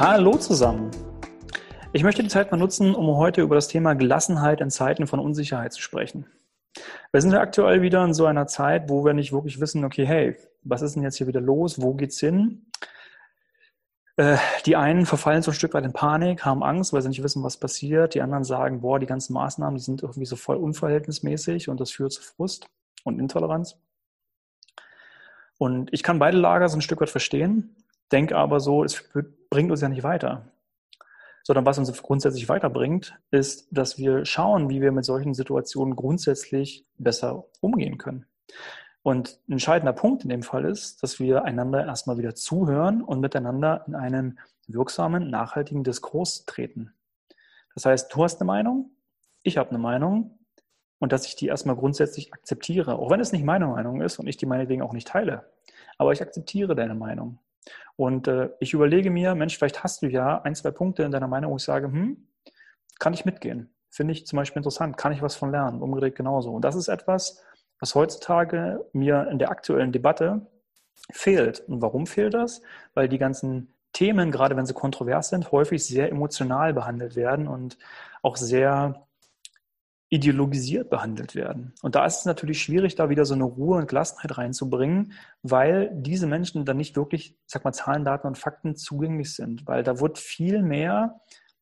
Hallo zusammen. Ich möchte die Zeit mal nutzen, um heute über das Thema Gelassenheit in Zeiten von Unsicherheit zu sprechen. Wir sind ja aktuell wieder in so einer Zeit, wo wir nicht wirklich wissen, okay, hey, was ist denn jetzt hier wieder los? Wo geht's hin? Äh, die einen verfallen so ein Stück weit in Panik, haben Angst, weil sie nicht wissen, was passiert. Die anderen sagen, boah, die ganzen Maßnahmen, die sind irgendwie so voll unverhältnismäßig und das führt zu Frust und Intoleranz. Und ich kann beide Lager so ein Stück weit verstehen, denke aber so, es bringt uns ja nicht weiter. Sondern was uns grundsätzlich weiterbringt, ist, dass wir schauen, wie wir mit solchen Situationen grundsätzlich besser umgehen können. Und ein entscheidender Punkt in dem Fall ist, dass wir einander erstmal wieder zuhören und miteinander in einen wirksamen, nachhaltigen Diskurs treten. Das heißt, du hast eine Meinung, ich habe eine Meinung und dass ich die erstmal grundsätzlich akzeptiere, auch wenn es nicht meine Meinung ist und ich die meinetwegen auch nicht teile. Aber ich akzeptiere deine Meinung. Und äh, ich überlege mir, Mensch, vielleicht hast du ja ein, zwei Punkte in deiner Meinung, wo ich sage, hm, kann ich mitgehen? Finde ich zum Beispiel interessant, kann ich was von lernen? Umgedreht genauso. Und das ist etwas, was heutzutage mir in der aktuellen Debatte fehlt. Und warum fehlt das? Weil die ganzen Themen, gerade wenn sie kontrovers sind, häufig sehr emotional behandelt werden und auch sehr ideologisiert behandelt werden. Und da ist es natürlich schwierig, da wieder so eine Ruhe und Gelassenheit reinzubringen, weil diese Menschen dann nicht wirklich, sag mal, Zahlen, Daten und Fakten zugänglich sind, weil da wird viel mehr,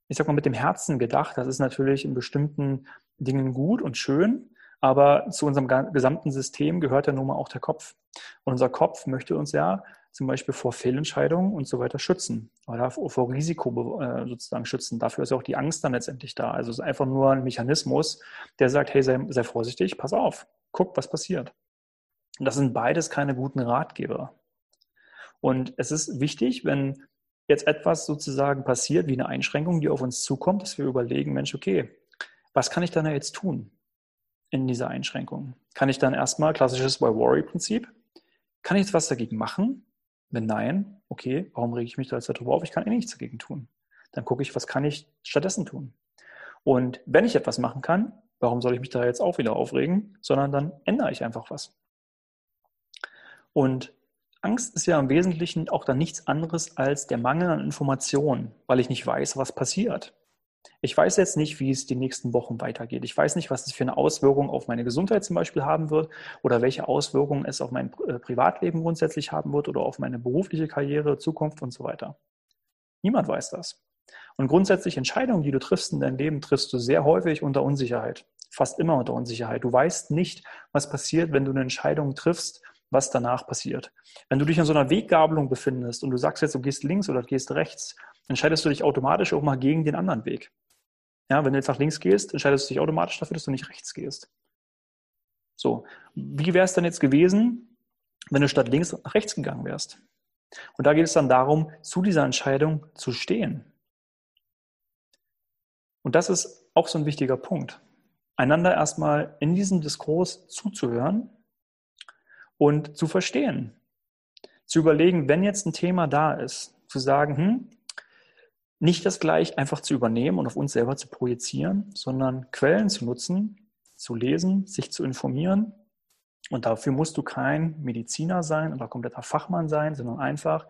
ich sag mal, mit dem Herzen gedacht. Das ist natürlich in bestimmten Dingen gut und schön, aber zu unserem gesamten System gehört ja nun mal auch der Kopf. Und unser Kopf möchte uns ja zum Beispiel vor Fehlentscheidungen und so weiter schützen oder vor Risiko äh, sozusagen schützen. Dafür ist auch die Angst dann letztendlich da. Also es ist einfach nur ein Mechanismus, der sagt, hey, sei, sei vorsichtig, pass auf, guck, was passiert. Und das sind beides keine guten Ratgeber. Und es ist wichtig, wenn jetzt etwas sozusagen passiert, wie eine Einschränkung, die auf uns zukommt, dass wir überlegen, Mensch, okay, was kann ich dann jetzt tun in dieser Einschränkung? Kann ich dann erstmal, klassisches Why-Worry-Prinzip, kann ich jetzt was dagegen machen? Wenn nein, okay, warum rege ich mich da jetzt darüber auf? Ich kann eh nichts dagegen tun. Dann gucke ich, was kann ich stattdessen tun? Und wenn ich etwas machen kann, warum soll ich mich da jetzt auch wieder aufregen? Sondern dann ändere ich einfach was. Und Angst ist ja im Wesentlichen auch dann nichts anderes als der Mangel an Informationen, weil ich nicht weiß, was passiert. Ich weiß jetzt nicht, wie es die nächsten Wochen weitergeht. Ich weiß nicht, was es für eine Auswirkung auf meine Gesundheit zum Beispiel haben wird oder welche Auswirkungen es auf mein äh, Privatleben grundsätzlich haben wird oder auf meine berufliche Karriere, Zukunft und so weiter. Niemand weiß das. Und grundsätzlich Entscheidungen, die du triffst in deinem Leben, triffst du sehr häufig unter Unsicherheit. Fast immer unter Unsicherheit. Du weißt nicht, was passiert, wenn du eine Entscheidung triffst, was danach passiert. Wenn du dich an so einer Weggabelung befindest und du sagst jetzt, du gehst links oder du gehst rechts, entscheidest du dich automatisch auch mal gegen den anderen Weg. Ja, wenn du jetzt nach links gehst, entscheidest du dich automatisch dafür, dass du nicht rechts gehst. So, wie wäre es dann jetzt gewesen, wenn du statt links nach rechts gegangen wärst? Und da geht es dann darum, zu dieser Entscheidung zu stehen. Und das ist auch so ein wichtiger Punkt. Einander erstmal in diesem Diskurs zuzuhören und zu verstehen. Zu überlegen, wenn jetzt ein Thema da ist, zu sagen, hm, nicht das gleich einfach zu übernehmen und auf uns selber zu projizieren, sondern Quellen zu nutzen, zu lesen, sich zu informieren. Und dafür musst du kein Mediziner sein oder kompletter Fachmann sein, sondern einfach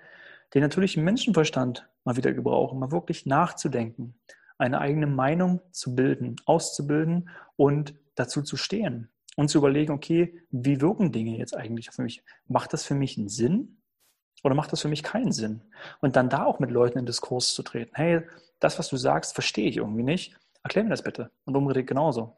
den natürlichen Menschenverstand mal wieder gebrauchen, mal wirklich nachzudenken, eine eigene Meinung zu bilden, auszubilden und dazu zu stehen und zu überlegen, okay, wie wirken Dinge jetzt eigentlich auf mich? Macht das für mich einen Sinn? Oder macht das für mich keinen Sinn? Und dann da auch mit Leuten in Diskurs zu treten. Hey, das, was du sagst, verstehe ich irgendwie nicht. Erklär mir das bitte. Und umgedreht genauso.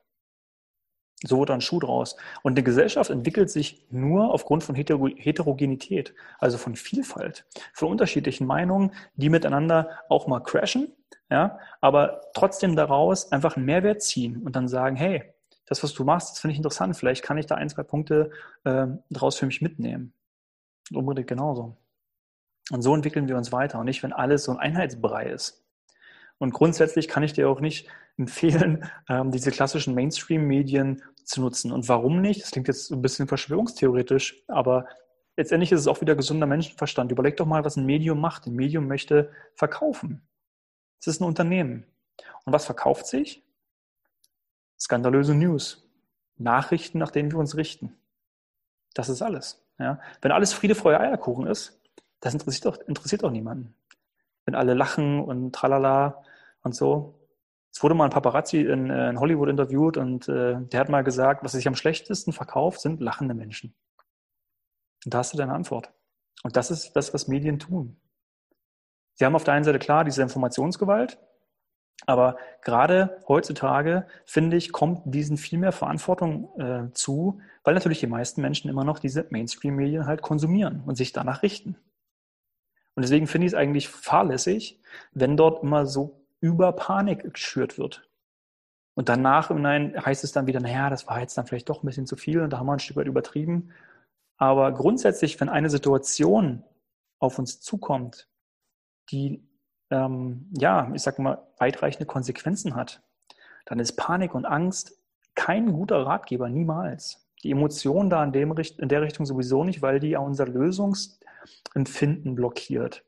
So wird dann Schuh draus. Und eine Gesellschaft entwickelt sich nur aufgrund von Heterogenität, also von Vielfalt, von unterschiedlichen Meinungen, die miteinander auch mal crashen, ja, aber trotzdem daraus einfach einen Mehrwert ziehen und dann sagen, hey, das, was du machst, das finde ich interessant. Vielleicht kann ich da ein, zwei Punkte äh, daraus für mich mitnehmen. Und umgedreht genauso. Und so entwickeln wir uns weiter und nicht, wenn alles so ein Einheitsbrei ist. Und grundsätzlich kann ich dir auch nicht empfehlen, ähm, diese klassischen Mainstream-Medien zu nutzen. Und warum nicht? Das klingt jetzt ein bisschen verschwörungstheoretisch, aber letztendlich ist es auch wieder gesunder Menschenverstand. Überleg doch mal, was ein Medium macht. Ein Medium möchte verkaufen. Es ist ein Unternehmen. Und was verkauft sich? Skandalöse News. Nachrichten, nach denen wir uns richten. Das ist alles. Ja? Wenn alles Friede, Freude, Eierkuchen ist, das interessiert doch, interessiert doch niemanden. wenn alle lachen und tralala und so. Es wurde mal ein Paparazzi in, äh, in Hollywood interviewt und äh, der hat mal gesagt, was sich am schlechtesten verkauft, sind lachende Menschen. Und da hast du deine Antwort. Und das ist das, was Medien tun. Sie haben auf der einen Seite klar diese Informationsgewalt, aber gerade heutzutage, finde ich, kommt diesen viel mehr Verantwortung äh, zu, weil natürlich die meisten Menschen immer noch diese Mainstream-Medien halt konsumieren und sich danach richten. Und deswegen finde ich es eigentlich fahrlässig, wenn dort immer so über Panik geschürt wird. Und danach im Nein heißt es dann wieder, naja, das war jetzt dann vielleicht doch ein bisschen zu viel und da haben wir ein Stück weit übertrieben. Aber grundsätzlich, wenn eine Situation auf uns zukommt, die, ähm, ja, ich sag mal, weitreichende Konsequenzen hat, dann ist Panik und Angst kein guter Ratgeber, niemals. Die Emotionen da in, dem, in der Richtung sowieso nicht, weil die unser Lösungsempfinden blockiert.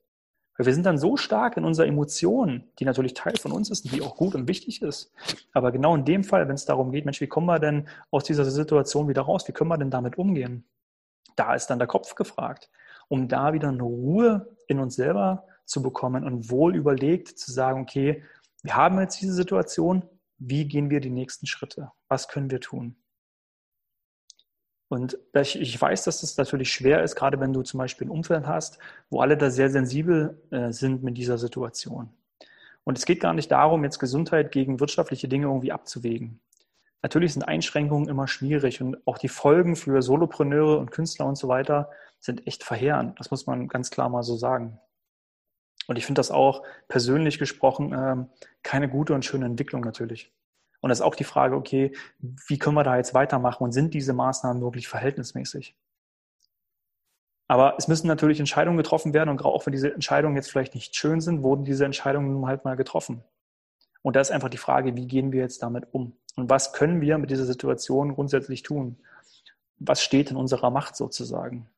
Weil wir sind dann so stark in unserer Emotion, die natürlich Teil von uns ist und die auch gut und wichtig ist. Aber genau in dem Fall, wenn es darum geht, Mensch, wie kommen wir denn aus dieser Situation wieder raus? Wie können wir denn damit umgehen? Da ist dann der Kopf gefragt, um da wieder eine Ruhe in uns selber zu bekommen und wohl überlegt zu sagen, okay, wir haben jetzt diese Situation, wie gehen wir die nächsten Schritte? Was können wir tun? Und ich weiß, dass das natürlich schwer ist, gerade wenn du zum Beispiel ein Umfeld hast, wo alle da sehr sensibel äh, sind mit dieser Situation. Und es geht gar nicht darum, jetzt Gesundheit gegen wirtschaftliche Dinge irgendwie abzuwägen. Natürlich sind Einschränkungen immer schwierig und auch die Folgen für Solopreneure und Künstler und so weiter sind echt verheerend. Das muss man ganz klar mal so sagen. Und ich finde das auch persönlich gesprochen ähm, keine gute und schöne Entwicklung natürlich. Und das ist auch die Frage, okay, wie können wir da jetzt weitermachen und sind diese Maßnahmen wirklich verhältnismäßig? Aber es müssen natürlich Entscheidungen getroffen werden und auch wenn diese Entscheidungen jetzt vielleicht nicht schön sind, wurden diese Entscheidungen nun halt mal getroffen. Und da ist einfach die Frage, wie gehen wir jetzt damit um? Und was können wir mit dieser Situation grundsätzlich tun? Was steht in unserer Macht sozusagen?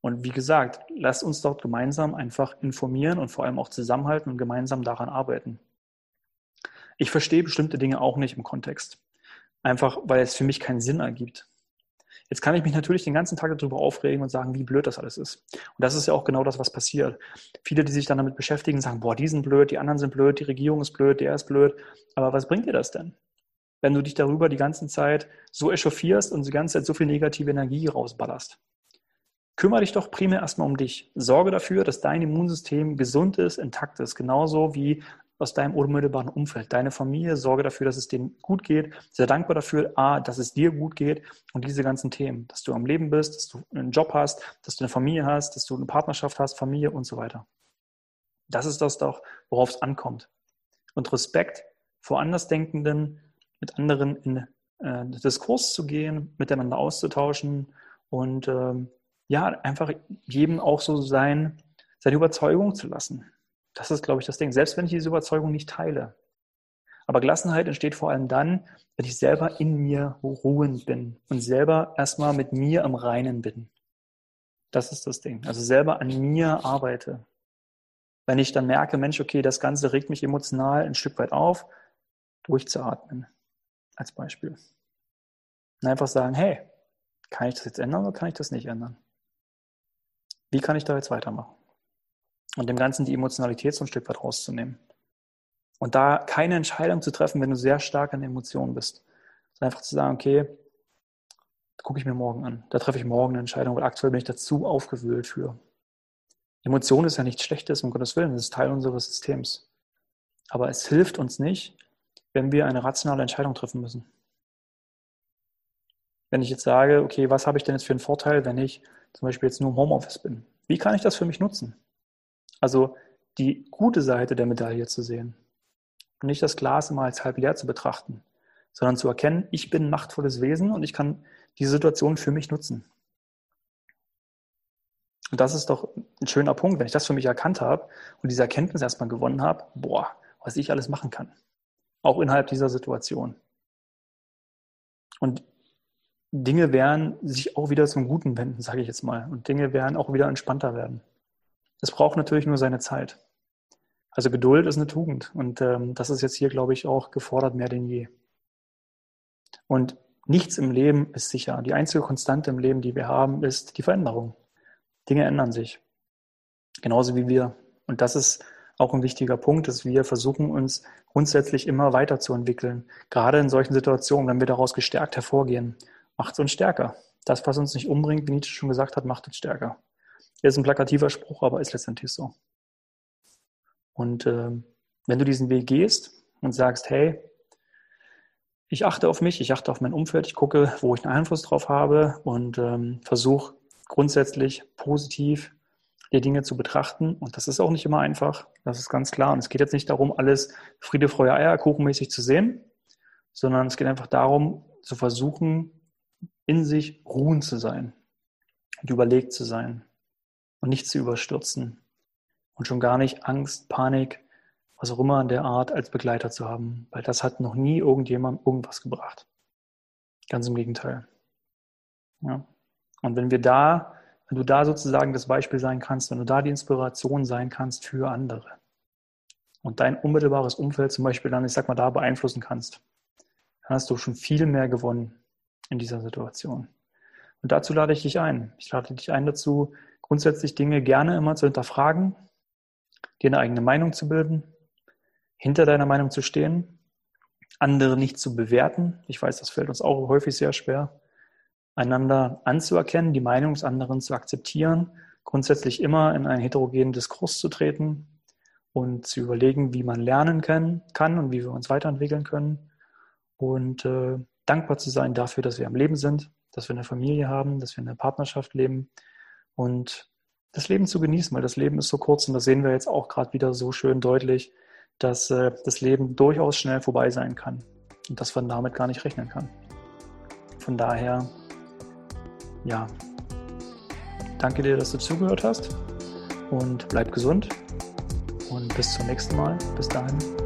Und wie gesagt, lasst uns dort gemeinsam einfach informieren und vor allem auch zusammenhalten und gemeinsam daran arbeiten. Ich verstehe bestimmte Dinge auch nicht im Kontext. Einfach, weil es für mich keinen Sinn ergibt. Jetzt kann ich mich natürlich den ganzen Tag darüber aufregen und sagen, wie blöd das alles ist. Und das ist ja auch genau das, was passiert. Viele, die sich dann damit beschäftigen, sagen, boah, die sind blöd, die anderen sind blöd, die Regierung ist blöd, der ist blöd. Aber was bringt dir das denn? Wenn du dich darüber die ganze Zeit so echauffierst und die ganze Zeit so viel negative Energie rausballerst. Kümmere dich doch primär erstmal um dich. Sorge dafür, dass dein Immunsystem gesund ist, intakt ist. Genauso wie aus deinem unmittelbaren Umfeld, deine Familie, sorge dafür, dass es denen gut geht. Sehr dankbar dafür, A, dass es dir gut geht und diese ganzen Themen, dass du am Leben bist, dass du einen Job hast, dass du eine Familie hast, dass du eine Partnerschaft hast, Familie und so weiter. Das ist das doch, worauf es ankommt. Und Respekt vor Andersdenkenden, mit anderen in äh, Diskurs zu gehen, miteinander auszutauschen und ähm, ja, einfach jedem auch so sein, seine Überzeugung zu lassen. Das ist, glaube ich, das Ding. Selbst wenn ich diese Überzeugung nicht teile. Aber Gelassenheit entsteht vor allem dann, wenn ich selber in mir ruhend bin und selber erstmal mit mir im Reinen bin. Das ist das Ding. Also selber an mir arbeite. Wenn ich dann merke, Mensch, okay, das Ganze regt mich emotional ein Stück weit auf, durchzuatmen. Als Beispiel. Und einfach sagen, hey, kann ich das jetzt ändern oder kann ich das nicht ändern? Wie kann ich da jetzt weitermachen? Und dem Ganzen die Emotionalität so ein Stück weit rauszunehmen. Und da keine Entscheidung zu treffen, wenn du sehr stark an Emotionen bist. Sondern einfach zu sagen, okay, gucke ich mir morgen an. Da treffe ich morgen eine Entscheidung, weil aktuell bin ich dazu aufgewühlt für. Emotion ist ja nichts Schlechtes, um Gottes Willen, das ist Teil unseres Systems. Aber es hilft uns nicht, wenn wir eine rationale Entscheidung treffen müssen. Wenn ich jetzt sage, okay, was habe ich denn jetzt für einen Vorteil, wenn ich zum Beispiel jetzt nur im Homeoffice bin? Wie kann ich das für mich nutzen? Also die gute Seite der Medaille zu sehen und nicht das Glas immer als halb leer zu betrachten, sondern zu erkennen, ich bin ein machtvolles Wesen und ich kann die Situation für mich nutzen. Und das ist doch ein schöner Punkt, wenn ich das für mich erkannt habe und diese Erkenntnis erstmal gewonnen habe, boah, was ich alles machen kann. Auch innerhalb dieser Situation. Und Dinge werden sich auch wieder zum Guten wenden, sage ich jetzt mal. Und Dinge werden auch wieder entspannter werden. Es braucht natürlich nur seine Zeit. Also Geduld ist eine Tugend und ähm, das ist jetzt hier, glaube ich, auch gefordert mehr denn je. Und nichts im Leben ist sicher. Die einzige Konstante im Leben, die wir haben, ist die Veränderung. Dinge ändern sich. Genauso wie wir. Und das ist auch ein wichtiger Punkt, dass wir versuchen, uns grundsätzlich immer weiterzuentwickeln. Gerade in solchen Situationen, wenn wir daraus gestärkt hervorgehen, macht es uns stärker. Das, was uns nicht umbringt, wie Nietzsche schon gesagt hat, macht uns stärker. Ist ein plakativer Spruch, aber ist letztendlich so. Und äh, wenn du diesen Weg gehst und sagst, hey, ich achte auf mich, ich achte auf mein Umfeld, ich gucke, wo ich einen Einfluss drauf habe und ähm, versuche grundsätzlich positiv die Dinge zu betrachten. Und das ist auch nicht immer einfach, das ist ganz klar. Und es geht jetzt nicht darum, alles Friede, Freude, Eierkuchenmäßig zu sehen, sondern es geht einfach darum, zu versuchen, in sich ruhen zu sein und überlegt zu sein und nicht zu überstürzen und schon gar nicht Angst, Panik, was auch immer in der Art als Begleiter zu haben, weil das hat noch nie irgendjemand irgendwas gebracht. Ganz im Gegenteil. Ja. Und wenn wir da, wenn du da sozusagen das Beispiel sein kannst, wenn du da die Inspiration sein kannst für andere und dein unmittelbares Umfeld zum Beispiel dann, ich sag mal, da beeinflussen kannst, dann hast du schon viel mehr gewonnen in dieser Situation. Und dazu lade ich dich ein. Ich lade dich ein dazu, grundsätzlich Dinge gerne immer zu hinterfragen, dir eine eigene Meinung zu bilden, hinter deiner Meinung zu stehen, andere nicht zu bewerten. Ich weiß, das fällt uns auch häufig sehr schwer. Einander anzuerkennen, die Meinung des anderen zu akzeptieren, grundsätzlich immer in einen heterogenen Diskurs zu treten und zu überlegen, wie man lernen kann, kann und wie wir uns weiterentwickeln können. Und äh, dankbar zu sein dafür, dass wir am Leben sind, dass wir eine Familie haben, dass wir eine Partnerschaft leben und das Leben zu genießen, weil das Leben ist so kurz und das sehen wir jetzt auch gerade wieder so schön deutlich, dass äh, das Leben durchaus schnell vorbei sein kann und dass man damit gar nicht rechnen kann. Von daher, ja, danke dir, dass du zugehört hast und bleib gesund und bis zum nächsten Mal. Bis dahin.